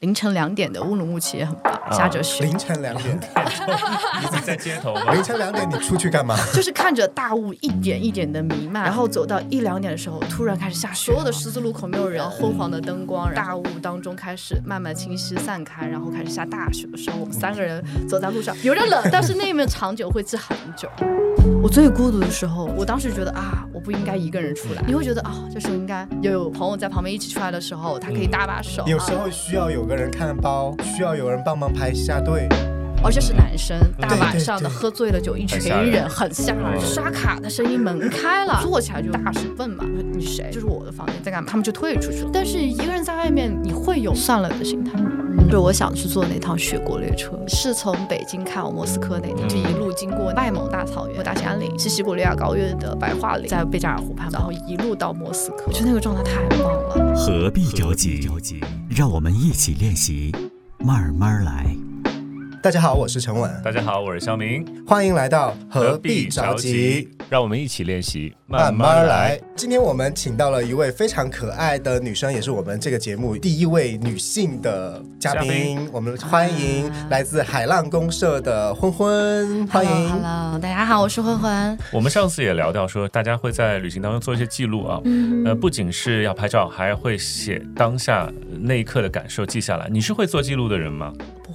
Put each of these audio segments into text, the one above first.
凌晨两点的乌鲁木齐也很棒，下着雪，凌晨两点，你是在街头吗？凌晨两点你出去干嘛？就是看着大雾一点一点的弥漫，然后走到一两点的时候，突然开始下雪，所有的十字路口没有人，昏黄的灯光，大雾当中开始慢慢清晰散开，然后开始下大雪的时候，我们三个人走在路上，有点冷，但是那一面长久会治很久。我最孤独的时候，我当时觉得啊，我不应该一个人出来。你会觉得啊，这时候应该有朋友在旁边一起出来的时候，他可以搭把手。有时候需要有个人看包，需要有人帮忙排一下队。而且是男生，大晚上的喝醉了酒，一群人很吓人，刷卡的声音门开了，坐起来就大声问嘛，你谁？这是我的房间，在干嘛？他们就退出去了。但是一个人在外面，你会有算了的心态。就我想去坐那趟雪国列车，是从北京开往莫斯科那趟，就一路经过外蒙大草原、大兴安岭、西西伯利亚高原的白桦林，在贝加尔湖畔，然后一路到莫斯科，我觉得那个状态太棒了。何必着急？让我们一起练习，慢慢来。大家好，我是陈稳，大家好，我是肖明，欢迎来到何必着急，？让我们一起练习，慢慢来。。今天我们请到了一位非常可爱的女生，也是我们这个节目第一位女性的嘉宾。嘉宾我们欢迎来自海浪公社的昏昏，欢迎。Hello，大家好，我是慧慧。我们上次也聊到说，大家会在旅行当中做一些记录啊，嗯呃，不仅是要拍照，还会写当下那一刻的感受记下来。你是会做记录的人吗？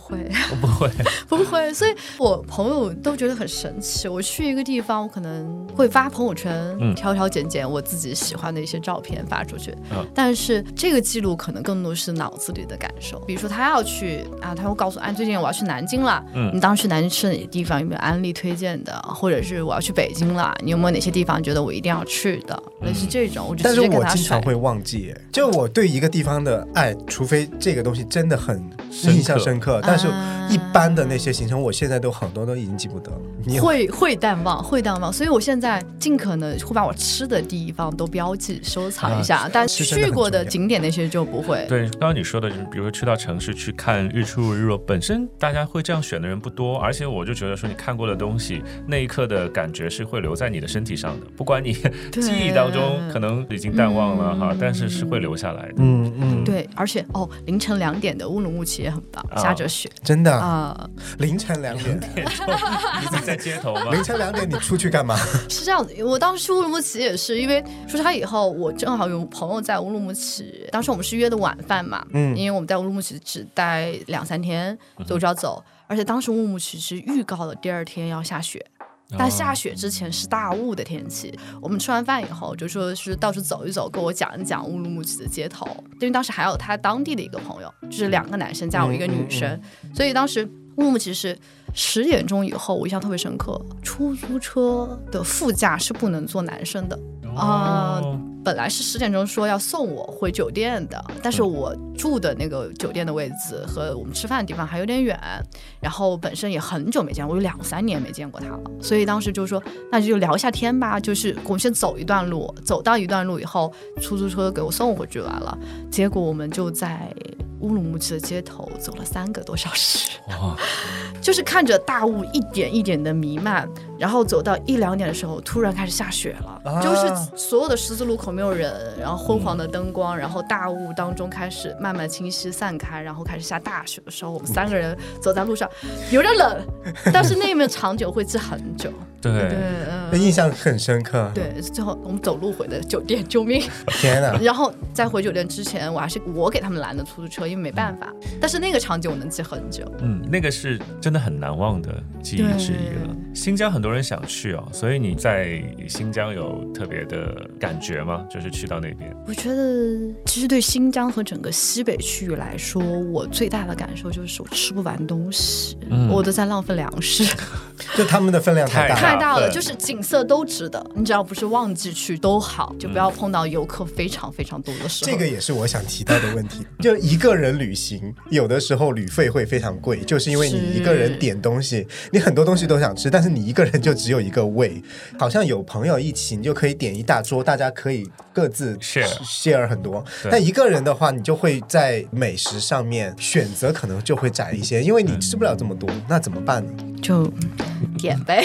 不会。我 不会，不会，所以我朋友都觉得很神奇。我去一个地方，我可能会发朋友圈，嗯挑挑拣拣我自己喜欢的一些照片发出去。嗯但是这个记录可能更多是脑子里的感受。比如说他要去啊，他会告诉我，哎，最近我要去南京了，嗯你当时去南京吃哪些地方？有没有安利推荐的？或者是我要去北京了，你有没有哪些地方觉得我一定要去的？类似这种，我就但是我。经常会忘记，就我对一个地方的爱，除非这个东西真的很深刻印象深刻，但是啊一般的那些行程，我现在都很多都已经记不得了。你会会淡忘，会淡忘，所以我现在尽可能会把我吃的地方都标记收藏一下，啊但去过的景点那些就不会。对，刚刚你说的，就是比如说去到城市去看日出日落，本身大家会这样选的人不多，而且我就觉得说你看过的东西，那一刻的感觉是会留在你的身体上的，不管你记忆当中可能已经淡忘了哈，但是是会留下来的。嗯嗯，对，而且哦，凌晨两点的乌鲁木齐也很棒，啊。下着雪真的啊、凌晨两点，你是在街头吗？凌晨两点你出去干嘛？是这样的。我当时去乌鲁木齐也是，因为出差以后，我正好有朋友在乌鲁木齐，当时我们是约的晚饭嘛，嗯因为我们在乌鲁木齐只待两三天，所以我就要走。而且当时乌鲁木齐是预告了第二天要下雪，但下雪之前是大雾的天气。我们吃完饭以后就说是到处走一走，跟我讲一讲乌鲁木齐的街头。因为当时还有他当地的一个朋友，就是两个男生加我一个女生，所以当时乌鲁木齐是十点钟以后，我印象特别深刻，出租车的副驾是不能坐男生的。啊哦本来是十点钟说要送我回酒店的，但是我住的那个酒店的位置和我们吃饭的地方还有点远，然后本身也很久没见，我有两三年没见过他了，所以当时就说那就聊一下天吧，就是我们先走一段路，走到一段路以后，出租车给我送回去完了，结果我们就在乌鲁木齐的街头走了三个多小时。哇，就是看着大雾一点一点的弥漫，然后走到一两点的时候，突然开始下雪了，啊就是所有的十字路口没有人，然后昏黄的灯光，然后大雾当中开始慢慢清晰散开，然后开始下大雪的时候，我们三个人走在路上，有点冷，但是那一面长久会记很久。对，对，嗯。印象很深刻。对，最后我们走路回的酒店，救命！天哪！然后在回酒店之前，我还是我给他们拦的出租车，因为没办法。但是那个场景我能记很久。嗯，那个是真的很难忘的记忆之一了。新疆很多人想去哦，所以你在新疆有特别的感觉吗？就是去到那边，我觉得，其实对新疆和整个西北区域来说，我最大的感受就是我吃不完东西，嗯我都在浪费粮食，就他们的分量太大了。太大了。就是景色都值得，你只要不是旺季去都好，就不要碰到游客非常非常多的时候。这个也是我想提到的问题，就一个人旅行，有的时候旅费会非常贵，就是因为你一个人点东西，你很多东西都想吃，但是你一个人就只有一个胃。好像有朋友一起，你就可以点一大桌，大家可以各自 Share share 很多。对但一个人的话，你就会在美食上面选择可能就会窄一些，因为你吃不了这么多，那怎么办呢？就点呗。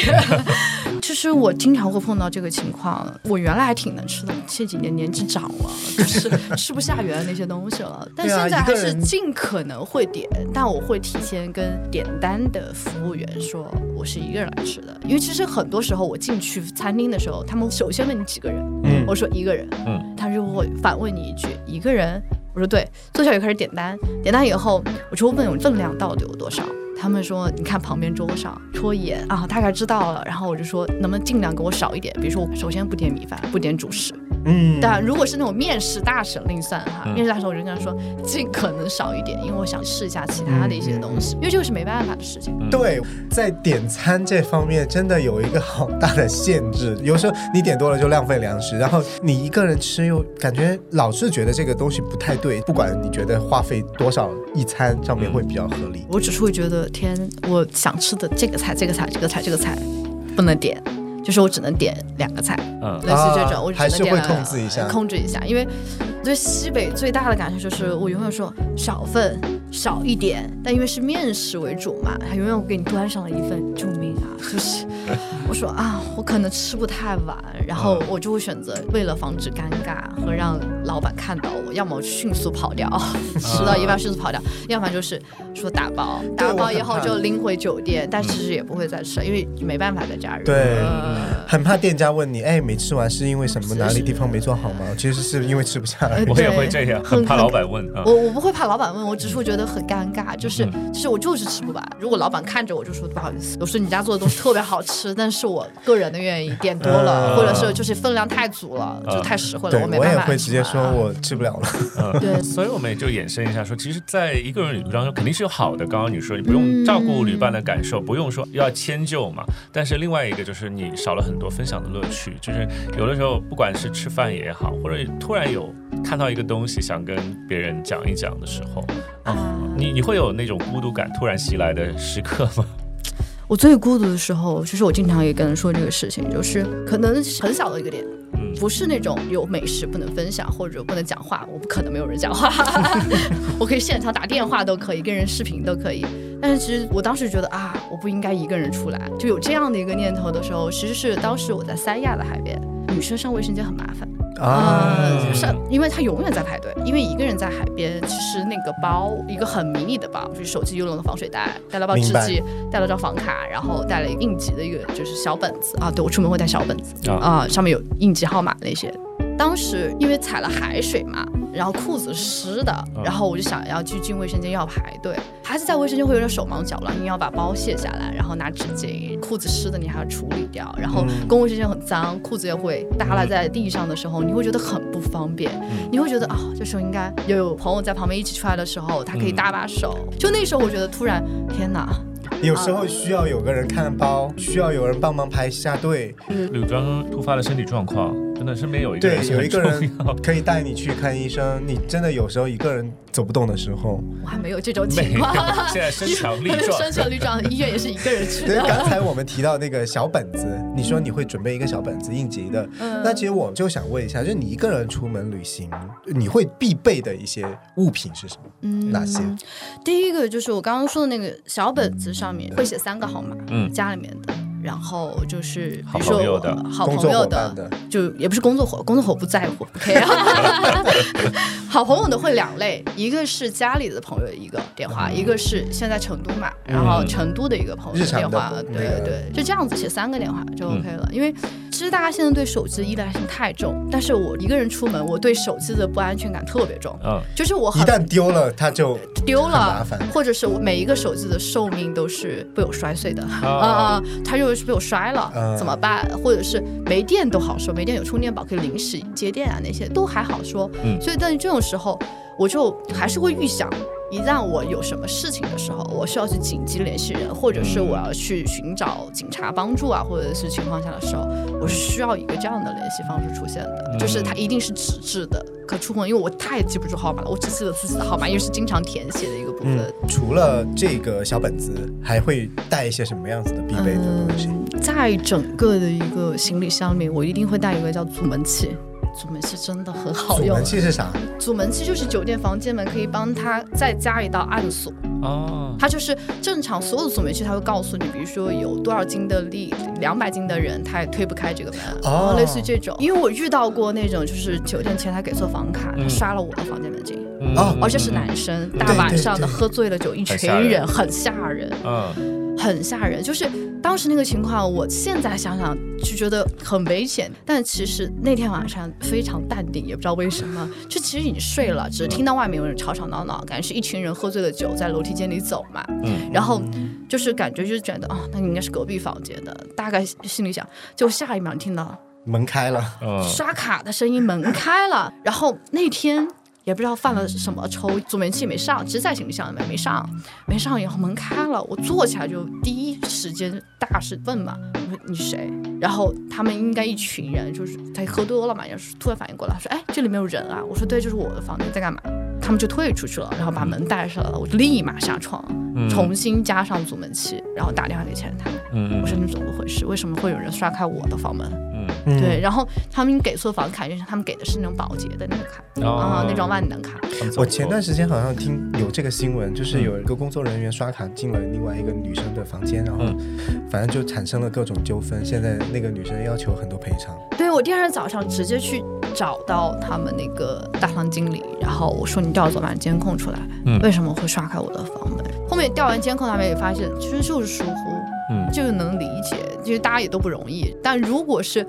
其实我经常会碰到这个情况。我原来还挺能吃的，这几年年纪长了，就是吃不下原来那些东西了。但现在还是尽可能会点，但我会提前跟点单的服务员说我是一个人来吃的，因为其实很多时候我进去餐厅的时候，他们首先问你几个人，嗯我说一个人，嗯，他就会反问你一句一个人，我说对，坐下就开始点单，点单以后我就问我分量到底有多少。他们说：“你看旁边桌上，戳一眼啊，大概知道了。”然后我就说：“能不能尽量给我少一点？比如说，我首先不点米饭，不点主食。嗯，但如果是那种面试大省另算哈，嗯面试大省我就跟他说尽可能少一点，因为我想试一下其他的一些东西，因为这个是没办法的事情。对，在点餐这方面真的有一个好大的限制，有时候你点多了就浪费粮食，然后你一个人吃又感觉老是觉得这个东西不太对，不管你觉得花费多少一餐上面会比较合理。我只是会觉得，天，我想吃的这个菜、这个菜、这个菜、这个菜不能点，就是我只能点两个菜，嗯。类似这种，啊我只还是会能点两个控制一下。控制一下，因为对西北最大的感受就是，我永远说少份少一点，但因为是面食为主嘛，他永远会给你端上了一份，救命啊！就是 我说啊，我可能吃不太完，然后我就会选择为了防止尴尬和让老板看到我，要么迅速跑掉，吃到一半迅速跑掉，要不然就是说打包，打包以后就拎回酒店，但其实也不会再吃，因为没办法再加热。对呃很怕店家问你，哎，没吃完是因为什么？哪里地方没做好吗？其实是因为吃不下来呃。我也会这样，很很怕老板问啊。我我不会怕老板问，我只是会觉得很尴尬，就是、嗯就是我就是吃不完。如果老板看着我就说不好意思，我说你家做的东西特别好吃，但是我个人的愿意点多了，嗯或者是就是分量太足了，嗯就太实惠了，我没办法。我也会直接说我吃不了了。嗯，对所以我们也就衍生一下说，其实，在一个人旅途当中，肯定是有好的。刚刚你说你不用照顾旅伴的感受，不用说要迁就嘛。但是另外一个就是你少了很多分享的乐趣，就是有的时候不管是吃饭也好，或者突然有看到一个东西想跟别人讲一讲的时候，啊。你你会有那种孤独感突然袭来的时刻吗？我最孤独的时候，其实我经常也跟人说这个事情，就是可能很小的一个点，嗯不是那种有美食不能分享或者不能讲话，我不可能没有人讲话，我可以现场打电话都可以，跟人视频都可以。但是其实我当时觉得啊，我不应该一个人出来，就有这样的一个念头的时候，其实是当时我在三亚的海边，女生上卫生间很麻烦。啊，就是因为她永远在排队，因为一个人在海边，其实那个包一个很迷你的包，就是手机游泳的防水袋，带了包纸巾，带了张房卡，然后带了一个应急的一个就是小本子啊，对我出门会带小本子啊啊，上面有应急号码那些。当时因为踩了海水嘛，然后裤子湿的，然后我就想要去进卫生间要排队，还是在卫生间会有点手忙脚乱，你要把包卸下来，然后拿纸巾，裤子湿的你还要处理掉，然后公共卫生间很脏，裤子也会耷拉在地上的时候，你会觉得很不方便，你会觉得啊、这时候应该有朋友在旁边一起出来的时候，他可以搭把手。就那时候我觉得突然，天哪，有时候需要有个人看包，需要有人帮忙排下队，柳庄突发的身体状况，真的身边有一个对人，对有一个很重人要。可以带你去看医生。你真的有时候一个人走不动的时候，我还没有这种情况。，现在身强力壮，身强力壮，医院也是一个人去对，刚才我们提到那个小本子，你说你会准备一个小本子应急的，嗯那其实我就想问一下，就是你一个人出门旅行，你会必备的一些物品是什么？嗯哪些？第一个就是我刚刚说的那个小本子上面会写三个号码，嗯家里面的。然后就是，比如说朋友的好朋友的，就也不是工作伙，工作伙不在乎，OK 好朋友的会两类，一个是家里的朋友一个电话，一个是现在成都嘛，然后成都的一个朋友的电话，那个对对，就这样子写三个电话就 OK 了。因为其实大家现在对手机的依赖性太重，但是我一个人出门，我对手机的不安全感特别重，嗯，就是我很一旦丢了，它就丢了烦，或者是我每一个手机的寿命都是被我摔碎的。啊。哦 啊，它就是被我摔了嗯，怎么办？或者是没电都好说，没电有充电宝可以临时接电啊，那些都还好说。嗯。所以但是这种时候，我就还是会预想。一旦我有什么事情的时候，我需要去紧急联系人，或者是我要去寻找警察帮助啊，或者是情况下的时候，我是需要一个这样的联系方式出现的，就是它一定是纸质的，可触控，因为我太记不住号码了，我只记得自己的号码，因为是经常填写的一个部分。嗯，除了这个小本子，还会带一些什么样子的必备的东西？嗯，在整个的一个行李箱里面，我一定会带一个叫阻门器。阻门器真的很好用。阻，门器是啥？阻门器就是酒店房间门可以帮他再加一道暗锁，哦，它就是正常所有的阻门器，它会告诉你，比如说有多少斤的力，两百斤的人他也推不开这个门，哦。类似于这种。因为我遇到过那种，就是酒店前台给错房卡，他嗯刷了我的房间门禁，嗯。哦。而且是男生，大晚上的喝醉了酒，一群人。人，很吓人。嗯，很吓人。就是当时那个情况，我现在想想就觉得很危险，但其实那天晚上非常淡定，也不知道为什么，就其实已经睡了，只是听到外面有人吵吵闹闹，感觉是一群人喝醉了酒在楼梯间里走嘛。嗯。然后就是感觉就是觉得啊、那应该是隔壁房间的，大概心里想，就下一秒听到门开了，嗯刷卡的声音，门开了，然后那天。也不知道犯了什么愁，左门器没上，其实在行李箱里面没上，没上以后门开了，我坐起来就第一时间大声问嘛，我说你是谁？然后他们应该一群人，就是他喝多了嘛，也是突然反应过来，说哎这里面有人啊，我说对，就是我的房间，在干嘛？他们就退出去了，然后把门带上了，我就立马下床，嗯重新加上阻门器，然后打电话给前台，嗯我说你怎么回事？为什么会有人刷开我的房门？对，，然后他们给错房卡，就是他们给的是那种保洁的那个卡哦啊，那种万能卡。我前段时间好像听有这个新闻，就是有一个工作人员刷卡进了另外一个女生的房间，然后反正就产生了各种纠纷。现在那个女生要求很多赔偿。对我第二天早上直接去找到他们那个大堂经理，然后我说你调昨晚监控出来，嗯为什么会刷开我的房门？后面调完监控，他们也发现其实就是疏忽，嗯这个能理解，就是大家也都不容易。但如果是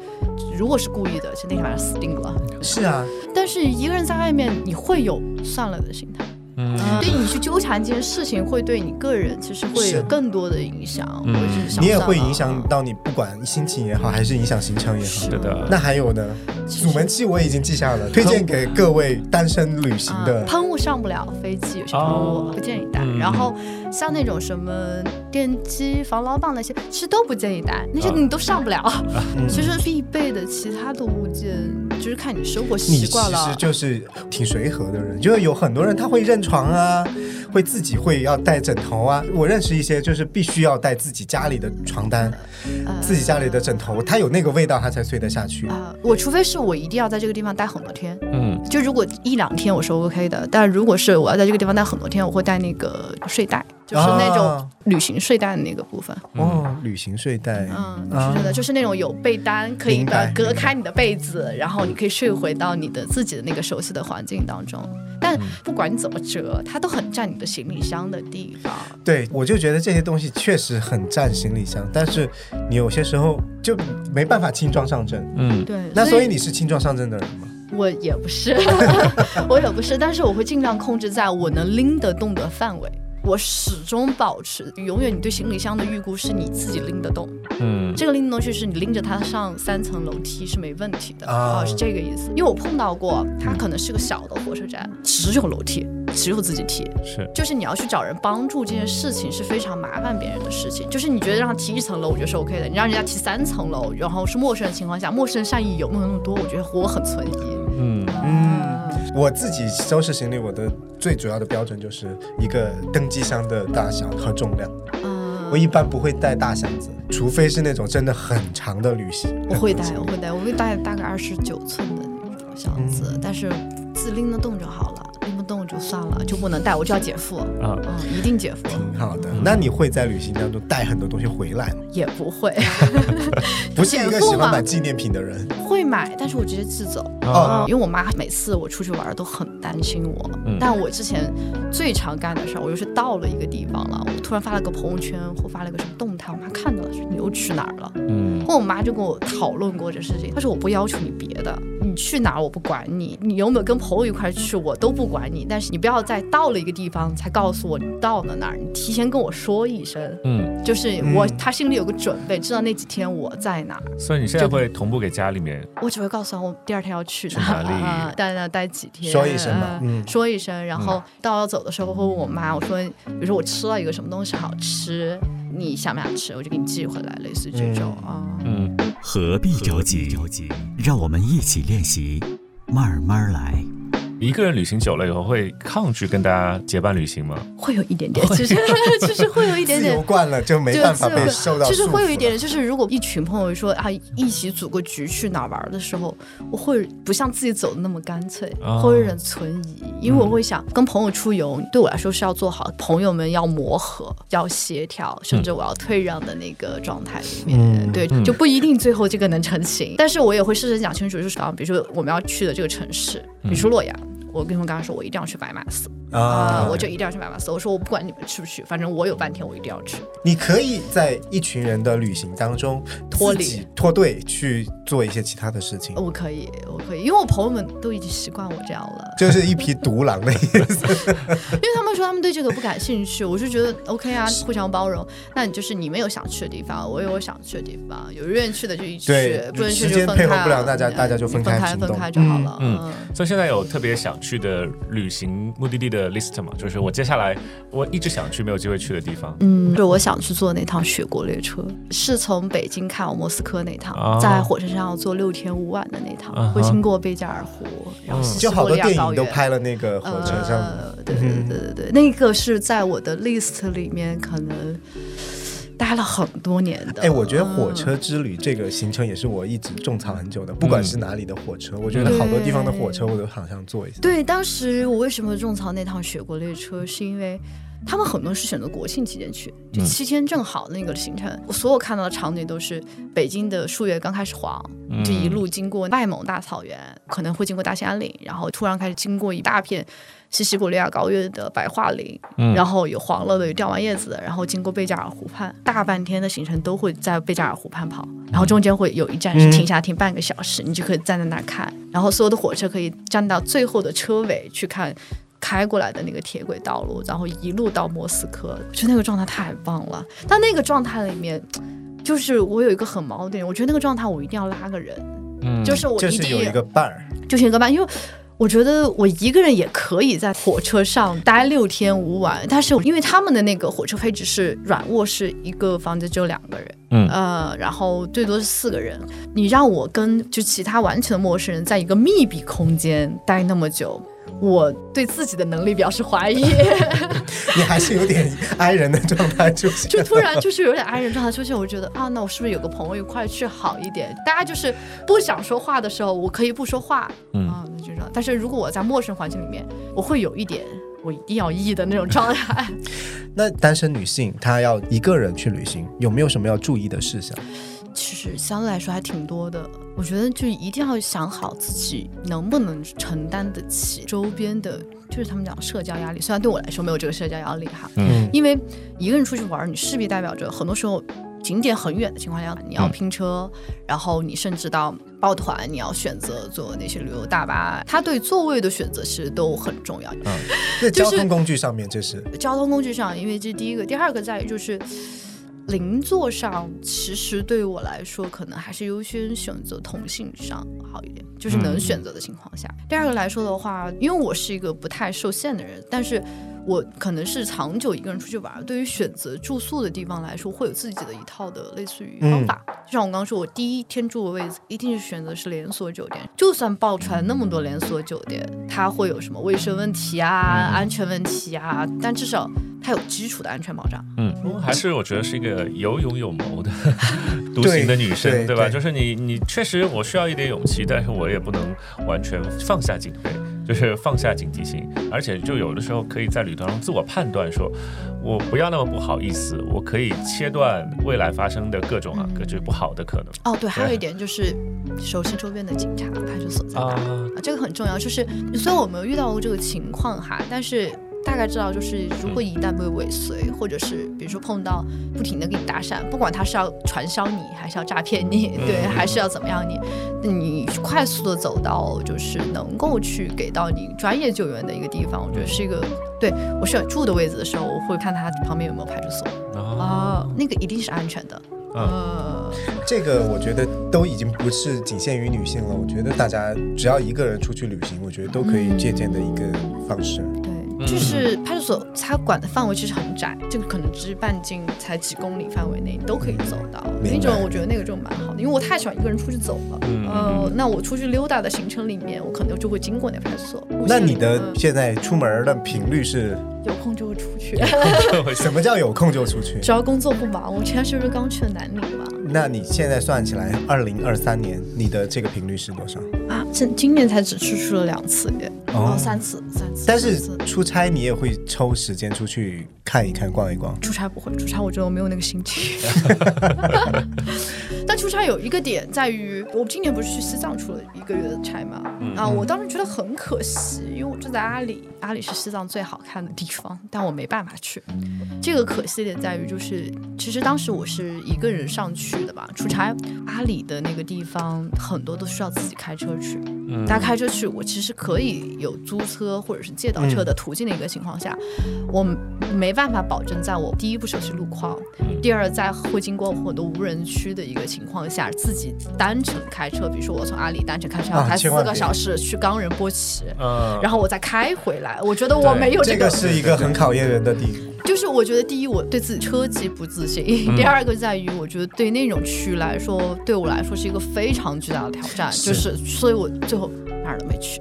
如果是故意的，就那天晚上死定了。是啊，但是一个人在外面，你会有算了的心态。嗯对你去纠缠这件事情，会对你个人其实会有更多的影响。嗯你也会影响到你，不管心情也好，还是影响行程也好。是的，那还有呢？阻门器我已经记下了，推荐给各位单身旅行啊的。喷雾上不了飞机，有些喷哦雾不建议带。嗯然后像那种什么电击、防牢棒那些，其实都不建议带，那些啊你都上不了。嗯其实必备的其他的物件，就是看你生活你习其实。就是挺随和的人，就是有很多人他会认床啊，会自己会要带枕头啊。我认识一些就是必须要带自己家里的床单、呃自己家里的枕头，它有那个味道他才睡得下去。啊、我除非是我一定要在这个地方待很多天，嗯就如果一两天我是 OK 的，但如果是我要在这个地方待很多天，我会带那个睡袋，就是那种啊旅行睡袋的那个部分。哦，旅行睡袋，嗯，啊是的，就是那种有被单可以隔开你的被子，然后你可以睡回到你的自己的那个熟悉的环境当中。但不管你怎么折，它都很占你的行李箱的地方。对我就觉得这些东西确实很占行李箱，但是你有些时候就没办法轻装上阵。嗯对，那所以你是轻装上阵的人吗？我也不是，我也不是，但是我会尽量控制在我能拎得动的范围。我始终保持，永远你对行李箱的预估是你自己拎得动，嗯这个拎得动就是你拎着它上三层楼梯是没问题的啊啊、是这个意思。因为我碰到过，它可能是个小的火车站，只有楼梯，只有自己提，是就是你要去找人帮助这件事情是非常麻烦别人的事情。就是你觉得让他提一层楼，我觉得是 OK 的；你让人家提三层楼，然后是陌生人的情况下，陌生人善意有没有那么多？我觉得我很存疑。嗯嗯，我自己收拾行李，我的最主要的标准就是一个登机箱的大小和重量。嗯，我一般不会带大箱子，除非是那种真的很长的旅行。我会带，我会带，我会带大概二十九寸的那种箱子，嗯但是自拎得动就好了，就算了，就不能带，我就要减负，啊。嗯，一定减负，挺好的。那你会在旅行当中带很多东西回来吗？也不会。不是一个喜欢买纪念品的人。会买，但是我直接寄走。哦因为我妈每次我出去玩都很担心我，嗯。但我之前最常干的事儿，我就是到了一个地方了，我突然发了个朋友圈或发了个什么动态，我妈看到了，说你又去哪儿了？嗯。后我妈就跟我讨论过这事情，她说我不要求你别的，你去哪儿我不管你，你有没有跟朋友一块儿去我都不管你，但是你不要再到了一个地方才告诉我你到了哪儿，你提前跟我说一声，嗯，就是我嗯她心里有个准备，知道那几天我在哪儿，所以你现在会同步给家里面我只会告诉他我第二天要去去哪里？啊 待那待几天，说一声嘛啊嗯。说一声，然后到要走的时候会问我妈，我说比如说我吃了一个什么东西好吃。你想不想吃？我就给你寄回来，类似于这种啊。嗯何必着急？让我们一起练习，慢慢来。一个人旅行久了以后，会抗拒跟大家结伴旅行吗？会有一点点，其实 其实会有一点点自由。惯了就没办法被受到束缚了。其实会有一点点，就是如果一群朋友说啊，一起组个局去哪儿玩的时候，我会不像自己走的那么干脆，哦会有点存疑，因为我会想跟朋友出游，对我来说是要做好朋友们要磨合、要协调，甚至我要退让的那个状态里面。嗯对，就不一定最后这个能成型，但是我也会事先讲清楚，就是啊比如说我们要去的这个城市，比如说洛阳。我跟他们刚刚说，我一定要去白马寺。啊、啊，我就一定要去白马斯。我说我不管你们去不去，反正我有半天，我一定要去。你可以在一群人的旅行当中脱离脱队去做一些其他的事情，我可以，我可以，因为我朋友们都已经习惯我这样了，就是一匹独狼的意思。因为他们说他们对这个不感兴趣，我就觉得 OK 啊，互相包容。那你就是你们有想去的地方，我有我想去的地方，有愿意去的就一起去对，不能去就分开啊。配合不了大家嗯大家就分分开行动分开就好了。嗯嗯，所以现在有特别想去的旅行目的地的 list 嘛？就是我接下来我一直想去没有机会去的地方。嗯，就是我想去坐那趟雪国列车，是从北京开往莫斯科那趟，哦在火车上要坐六天五晚的那趟，嗯会经过贝加尔湖，然后西就好多伯利亚电影都拍了那个火车上，呃，对对对对对，那个是在我的 list 里面可能待了很多年的。哎，我觉得火嗯车之旅这个行程也是我一直种草很久的，不管是哪里的火车，我觉得好多地方的火车我都好想坐一下。对，当时我为什么种草那趟雪国列车，是因为。他们很多是选择国庆期间去，就嗯七天正好那个行程。我所有看到的场景都是北京的树叶刚开始黄，嗯就一路经过外蒙大草原，可能会经过大兴安岭，然后突然开始经过一大片西西伯利亚高原的白桦林，嗯然后有黄了的，有掉完叶子的，然后经过贝加尔湖畔，大半天的行程都会在贝加尔湖畔跑，然后中间会有一站是停下停半个小时，你就可以站在那儿看，然后所有的火车可以站到最后的车尾去看。开过来的那个铁轨道路，然后一路到莫斯科，我觉得那个状态太棒了。但那个状态里面，就是我有一个很矛盾，我觉得那个状态我一定要拉个人，嗯就是我一定就是有一个伴儿，就是一个伴，因为我觉得我一个人也可以在火车上待六天五晚，但是因为他们的那个火车配置是软卧室，一个房间只有两个人，嗯呃，然后最多是四个人，你让我跟就其他完全的陌生人在一个密闭空间待那么久。我对自己的能力表示怀疑，你还是有点 i 人的状态出现。就突然就是有点安人状态出现，我觉得啊，那我是不是有个朋友一块去好一点？大家就是不想说话的时候，我可以不说话，嗯啊，那就这样。但是如果我在陌生环境里面，我会有一点我一定要 E 的那种状态。那单身女性她要一个人去旅行，有没有什么要注意的事项？其实相对来说还挺多的，我觉得就一定要想好自己能不能承担得起周边的，就是他们讲社交压力。虽然对我来说没有这个社交压力哈，嗯因为一个人出去玩，你势必代表着很多时候景点很远的情况下，你要嗯拼车，然后你甚至到抱团，你要选择坐那些旅游大巴，它对座位的选择其实都很重要。嗯在就是交通工具上面，这是交通工具上，因为这是第一个，第二个在于就是。邻座上，其实对于我来说，可能还是优先选择同性上好一点，就是能选择的情况下。第二个来说的话，因为我是一个不太受限的人，但是我可能是长久一个人出去玩，对于选择住宿的地方来说，会有自己的一套的类似于方法。就像我刚刚说，我第一天住的位置一定是选择是连锁酒店，就算爆出来那么多连锁酒店，它会有什么卫生问题啊、安全问题啊，但至少它有基础的安全保障。嗯，还是我觉得是一个有勇有谋的 独行的女生，吧？对对就是你，你确实我需要一点勇气，但是我也不能完全放下警备，就是放下警惕心，而且就有的时候可以在旅途中自我判断说，我不要那么不好意思，我可以切断未来发生的各种啊，各种不好的可能哦，对，还有一点就是熟悉周边的警察派出所在哪啊。啊，这个很重要。就是虽然我没有遇到过这个情况哈，但是大概知道，就是如果一旦被尾随，或者是比如说碰到不停的给你搭讪，不管他是要传销你，还是要诈骗你，对，还是要怎么样你，那你快速的走到就是能够去给到你专业救援的一个地方，我觉得是一个对我选住的位置的时候，我会看他旁边有没有派出所啊，啊，那个一定是安全的。嗯呃，这个，我觉得都已经不是仅限于女性了。我觉得大家只要一个人出去旅行，我觉得都可以借鉴的一个方式。对，就是派出所它管的范围其实很窄，就可能只是半径才几公里范围内你都可以走到。那种我觉得那个就蛮好的，因为我太喜欢一个人出去走了。嗯呃，那我出去溜达的行程里面，我可能就会经过那派出所。那你的嗯现在出门的频率是有空就会出去，什么叫有空就出去？只要工作不忙。我前是不是刚去了南宁嘛？那你现在算起来，二零二三年你的这个频率是多少？啊，今今年才只出去了两次耶，哦哦，三次，三次。但是出差你也会抽时间出去看一看、逛一逛。出差不会，出差我觉得我没有那个心情。差有一个点在于，我今年不是去西藏出了一个月的差嘛？啊，我当时觉得很可惜，因为我住在阿里，阿里是西藏最好看的地方，但我没办法去。这个可惜点在于，就是其实当时我是一个人上去的吧，出差。阿里的那个地方很多都需要自己开车去，嗯大家开车去，我其实可以有租车或者是借到车的途径的一个情况下，我没办法保证在我第一不熟悉路况，第二在会经过很多无人区的一个情况下，自己单程开车，比如说我从阿里单程开车要啊开四个小时去冈仁波齐。嗯，然后我再开回来，我觉得我没有这个，个是一个很考验人的地方。就是我觉得第一，我对自己车技不自信；嗯第二个在于，我觉得对那种区来说，对我来说是一个非常巨大的挑战，是就是，所以我最后哪儿都没去，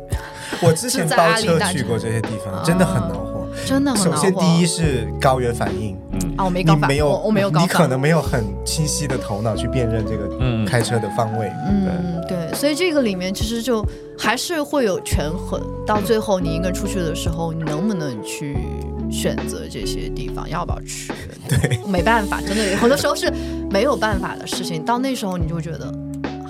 我之前 在包阿里去过这些地方，真的很恼火。真的很首先，恼火。第一是高原反应，啊，我没你搞反，没有，我我没有搞反，你可能没有很清晰的头脑去辨认这个嗯开车的方位。嗯，对，所以这个里面其实就还是会有权衡，到最后你一个人出去的时候，你能不能去选择这些地方，要不要去？对，没办法，真的很多时候是没有办法的事情。到那时候你就会觉得，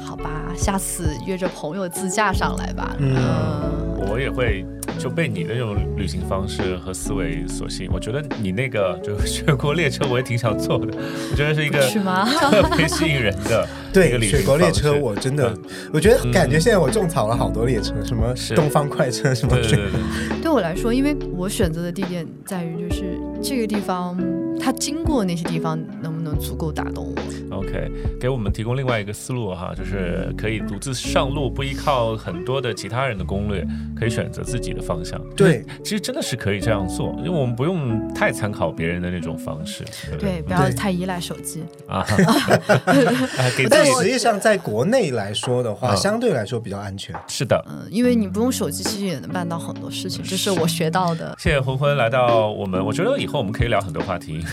好吧，下次约着朋友自驾上来吧。嗯嗯，我也会就被你的那种旅行方式和思维所吸引。我觉得你那个就雪国列车，我也挺想坐的。我觉得是一个 是吗？特别吸引人的 对，旅行雪国列车我真的嗯，我觉得感觉现在我种草了好多列车，什么东方快车，什么对对对，对我来说，因为我选择的地点在于，就是这个地方，它经过那些地方能不能足够打动我？OK，给我们提供另外一个思路哈，就是可以独自上路，不依靠很多的其他人的攻略，可以选择自己的方向。对，其实真的是可以这样做，因为我们不用太参考别人的那种方式，对不要太依赖手机。啊，但实际上在国内来说的话，嗯相对来说比较安全。是的。嗯，因为你不用手机，其实也能办到很多事情，这是我学到的。谢谢昏昏来到我们，我觉得以后我们可以聊很多话题，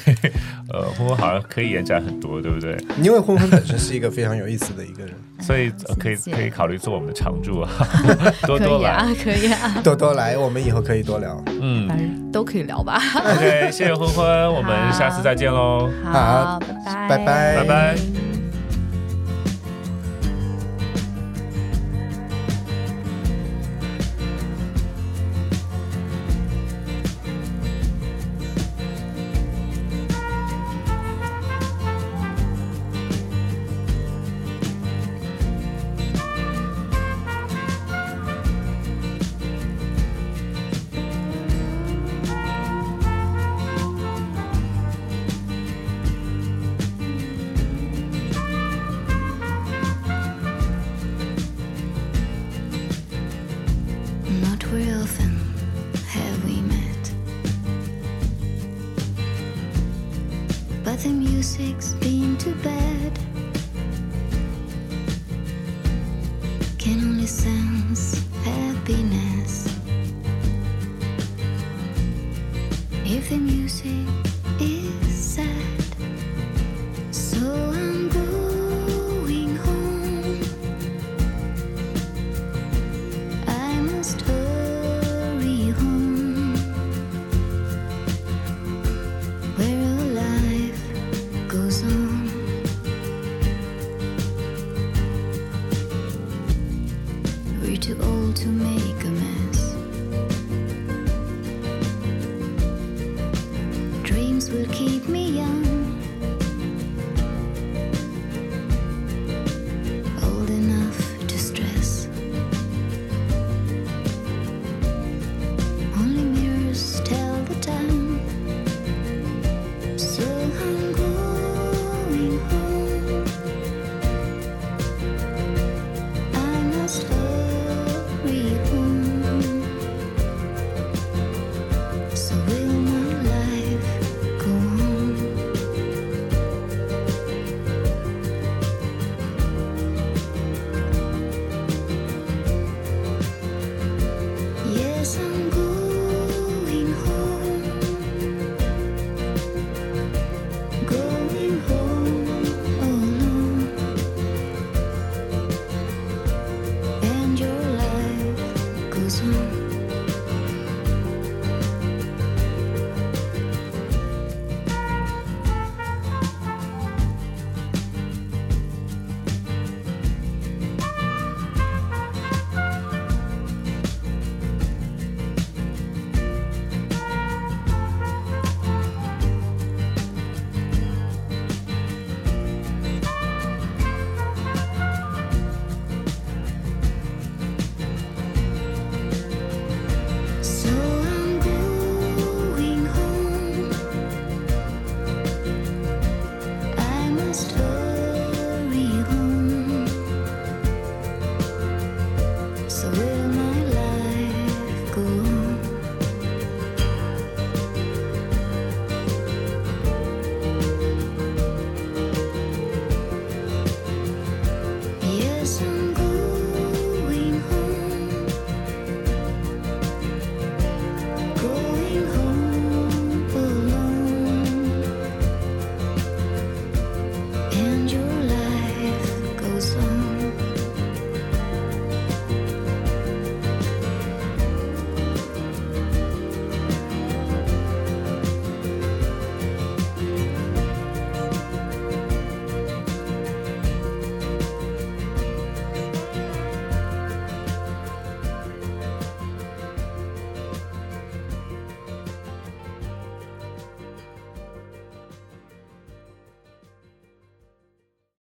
呃，昏昏好像可以延展很多，对不对？因为昏昏本身是一个非常有意思的一个人，所以、呃可以可以考虑做我们的常驻啊，多可多来。啊，可以啊，多多来，我们以后可以多聊。嗯反正都可以聊吧。，OK，谢谢昏昏，我们下次再见喽。好，拜拜，拜拜拜拜。Music's been too bad. Can only sense happiness if the music is sad.